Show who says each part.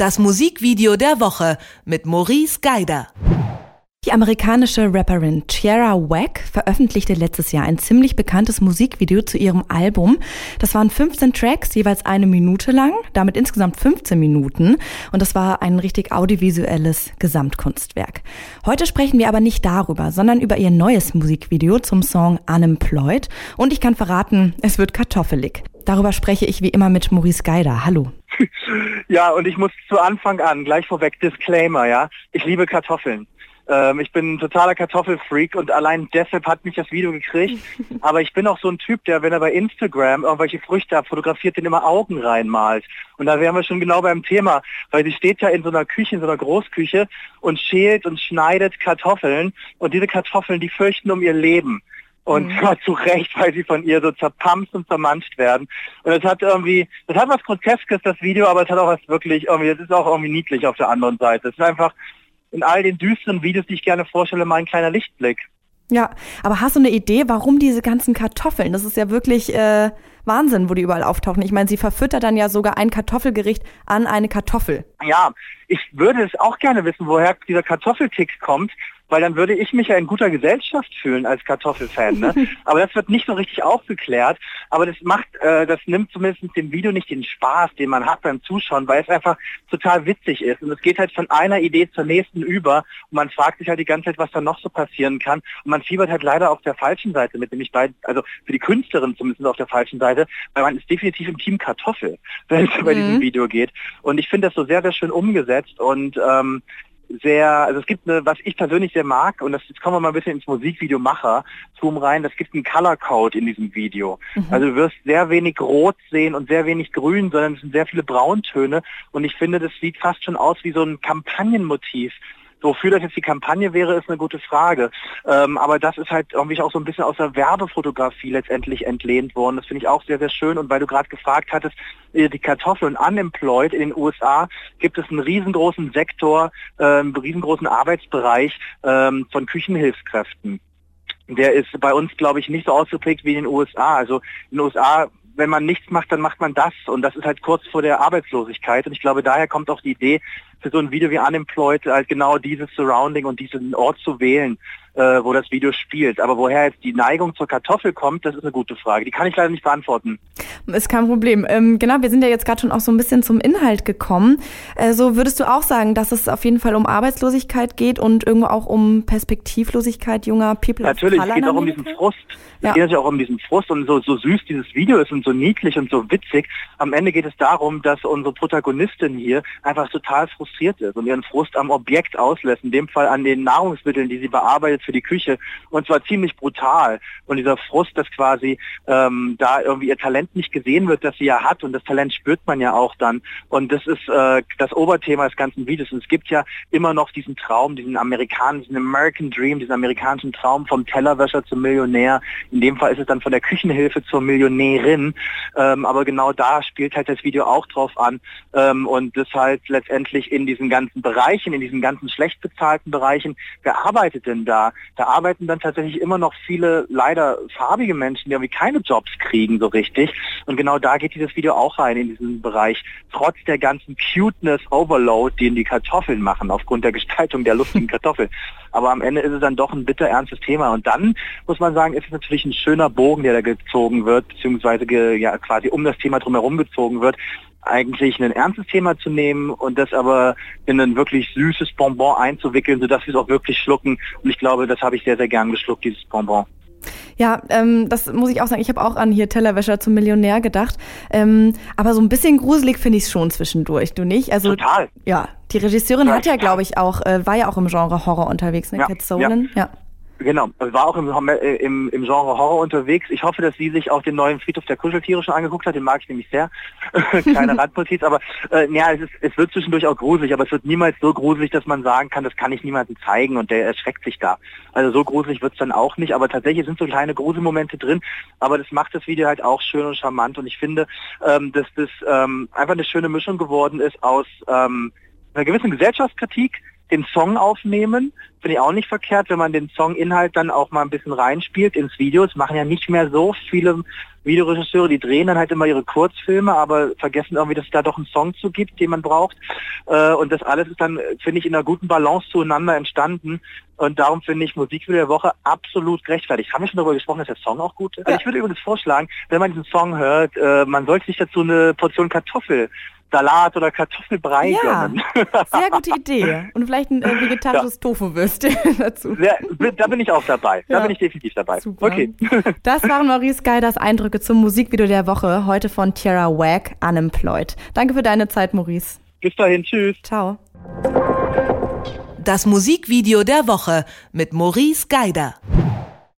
Speaker 1: Das Musikvideo der Woche mit Maurice Geider.
Speaker 2: Die amerikanische Rapperin Tiara Wack veröffentlichte letztes Jahr ein ziemlich bekanntes Musikvideo zu ihrem Album. Das waren 15 Tracks, jeweils eine Minute lang, damit insgesamt 15 Minuten. Und das war ein richtig audiovisuelles Gesamtkunstwerk. Heute sprechen wir aber nicht darüber, sondern über ihr neues Musikvideo zum Song Unemployed. Und ich kann verraten, es wird kartoffelig. Darüber spreche ich wie immer mit Maurice Geider. Hallo.
Speaker 3: Ja, und ich muss zu Anfang an gleich vorweg Disclaimer, ja. Ich liebe Kartoffeln. Ähm, ich bin ein totaler Kartoffelfreak und allein deshalb hat mich das Video gekriegt. Aber ich bin auch so ein Typ, der, wenn er bei Instagram irgendwelche Früchte abfotografiert, den immer Augen reinmalt. Und da wären wir schon genau beim Thema, weil sie steht ja in so einer Küche, in so einer Großküche und schält und schneidet Kartoffeln. Und diese Kartoffeln, die fürchten um ihr Leben. Und mhm. zwar zu Recht, weil sie von ihr so zerpamst und zermanscht werden. Und es hat irgendwie, das hat was Groteskes, das Video, aber es hat auch was wirklich irgendwie, es ist auch irgendwie niedlich auf der anderen Seite. Es ist einfach, in all den düsteren Videos, die ich gerne vorstelle, mal ein kleiner Lichtblick.
Speaker 2: Ja, aber hast du eine Idee, warum diese ganzen Kartoffeln? Das ist ja wirklich äh, Wahnsinn, wo die überall auftauchen. Ich meine, sie verfüttert dann ja sogar ein Kartoffelgericht an eine Kartoffel.
Speaker 3: Ja, ich würde es auch gerne wissen, woher dieser Kartoffeltick kommt weil dann würde ich mich ja in guter Gesellschaft fühlen als Kartoffelfan. Ne? Aber das wird nicht so richtig aufgeklärt. Aber das macht, äh, das nimmt zumindest dem Video nicht den Spaß, den man hat beim Zuschauen, weil es einfach total witzig ist. Und es geht halt von einer Idee zur nächsten über und man fragt sich halt die ganze Zeit, was da noch so passieren kann. Und man fiebert halt leider auf der falschen Seite mit, nämlich bei, also für die Künstlerin zumindest auf der falschen Seite, weil man ist definitiv im Team Kartoffel, wenn es mhm. bei diesem Video geht. Und ich finde das so sehr, sehr schön umgesetzt und ähm, sehr, also es gibt eine, was ich persönlich sehr mag, und das, jetzt kommen wir mal ein bisschen ins Musikvideo Macher Zoom rein, das gibt einen Color Code in diesem Video. Mhm. Also du wirst sehr wenig Rot sehen und sehr wenig Grün, sondern es sind sehr viele Brauntöne und ich finde, das sieht fast schon aus wie so ein Kampagnenmotiv Wofür das jetzt die Kampagne wäre, ist eine gute Frage. Ähm, aber das ist halt irgendwie auch so ein bisschen aus der Werbefotografie letztendlich entlehnt worden. Das finde ich auch sehr, sehr schön. Und weil du gerade gefragt hattest, äh, die Kartoffeln unemployed in den USA gibt es einen riesengroßen Sektor, ähm, riesengroßen Arbeitsbereich ähm, von Küchenhilfskräften. Der ist bei uns, glaube ich, nicht so ausgeprägt wie in den USA. Also in den USA wenn man nichts macht, dann macht man das. Und das ist halt kurz vor der Arbeitslosigkeit. Und ich glaube, daher kommt auch die Idee, für so ein Video wie Unemployed halt genau dieses Surrounding und diesen Ort zu wählen, äh, wo das Video spielt. Aber woher jetzt die Neigung zur Kartoffel kommt, das ist eine gute Frage. Die kann ich leider nicht beantworten.
Speaker 2: Ist kein Problem. Ähm, genau, wir sind ja jetzt gerade schon auch so ein bisschen zum Inhalt gekommen. Äh, so würdest du auch sagen, dass es auf jeden Fall um Arbeitslosigkeit geht und irgendwo auch um Perspektivlosigkeit junger People
Speaker 3: Natürlich, es geht auch um diesen Frust. Es ja. geht natürlich auch um diesen Frust und so, so süß dieses Video ist und so niedlich und so witzig. Am Ende geht es darum, dass unsere Protagonistin hier einfach total frustriert ist und ihren Frust am Objekt auslässt, in dem Fall an den Nahrungsmitteln, die sie bearbeitet für die Küche und zwar ziemlich brutal. Und dieser Frust, dass quasi ähm, da irgendwie ihr Talent nicht gesehen wird, das sie ja hat und das Talent spürt man ja auch dann. Und das ist äh, das Oberthema des ganzen Videos. Und es gibt ja immer noch diesen Traum, diesen amerikanischen American Dream, diesen amerikanischen Traum vom Tellerwäscher zum Millionär. In dem Fall ist es dann von der Küchenhilfe zur Millionärin. Ähm, aber genau da spielt halt das Video auch drauf an. Ähm, und das halt letztendlich in diesen ganzen Bereichen, in diesen ganzen schlecht bezahlten Bereichen, wer arbeitet denn da? Da arbeiten dann tatsächlich immer noch viele leider farbige Menschen, die irgendwie keine Jobs kriegen so richtig. Und genau da geht dieses Video auch rein in diesen Bereich. Trotz der ganzen Cuteness Overload, den die Kartoffeln machen, aufgrund der Gestaltung der lustigen Kartoffel. Aber am Ende ist es dann doch ein bitter ernstes Thema. Und dann muss man sagen, ist es natürlich ein schöner Bogen, der da gezogen wird, beziehungsweise ge, ja, quasi um das Thema drumherum gezogen wird eigentlich ein ernstes Thema zu nehmen und das aber in ein wirklich süßes Bonbon einzuwickeln, sodass wir es auch wirklich schlucken. Und ich glaube, das habe ich sehr, sehr gern geschluckt, dieses Bonbon.
Speaker 2: Ja, ähm, das muss ich auch sagen. Ich habe auch an hier Tellerwäscher zum Millionär gedacht. Ähm, aber so ein bisschen gruselig finde ich es schon zwischendurch, du nicht?
Speaker 3: Also, Total.
Speaker 2: Ja, die Regisseurin ja, hat ja, glaube ich, auch, äh, war ja auch im Genre Horror unterwegs, ne? Ja, Cat Solan.
Speaker 3: ja. ja. Genau, war auch im, im, im Genre Horror unterwegs. Ich hoffe, dass sie sich auch den neuen Friedhof der Kuscheltiere schon angeguckt hat. Den mag ich nämlich sehr. Kleine Randnotiz, aber äh, ja, es, ist, es wird zwischendurch auch gruselig, aber es wird niemals so gruselig, dass man sagen kann, das kann ich niemandem zeigen und der erschreckt sich da. Also so gruselig wird es dann auch nicht, aber tatsächlich sind so kleine Gruselmomente drin, aber das macht das Video halt auch schön und charmant und ich finde, ähm, dass das ähm, einfach eine schöne Mischung geworden ist aus ähm, einer gewissen Gesellschaftskritik, den Song aufnehmen. Finde ich auch nicht verkehrt, wenn man den Songinhalt dann auch mal ein bisschen reinspielt ins Video. Es machen ja nicht mehr so viele Videoregisseure, die drehen dann halt immer ihre Kurzfilme, aber vergessen irgendwie, dass es da doch einen Song zu gibt, den man braucht. Äh, und das alles ist dann, finde ich, in einer guten Balance zueinander entstanden. Und darum finde ich Musikvideo der Woche absolut gerechtfertigt. Haben wir schon darüber gesprochen, dass der Song auch gut ist? Ja. Also ich würde übrigens vorschlagen, wenn man diesen Song hört, äh, man sollte sich dazu eine Portion Kartoffel Salat oder Kartoffelbrei
Speaker 2: ja, gönnen. Sehr gute Idee. Und vielleicht ein äh, vegetarisches ja. Tofu-Würstchen dazu.
Speaker 3: Ja, da bin ich auch dabei. Da bin ich definitiv dabei. Super. Okay.
Speaker 2: Das waren Maurice Geiders Eindrücke zum Musikvideo der Woche, heute von Tierra Wag, Unemployed. Danke für deine Zeit, Maurice.
Speaker 3: Bis dahin, tschüss.
Speaker 2: Ciao.
Speaker 1: Das Musikvideo der Woche mit Maurice Geider.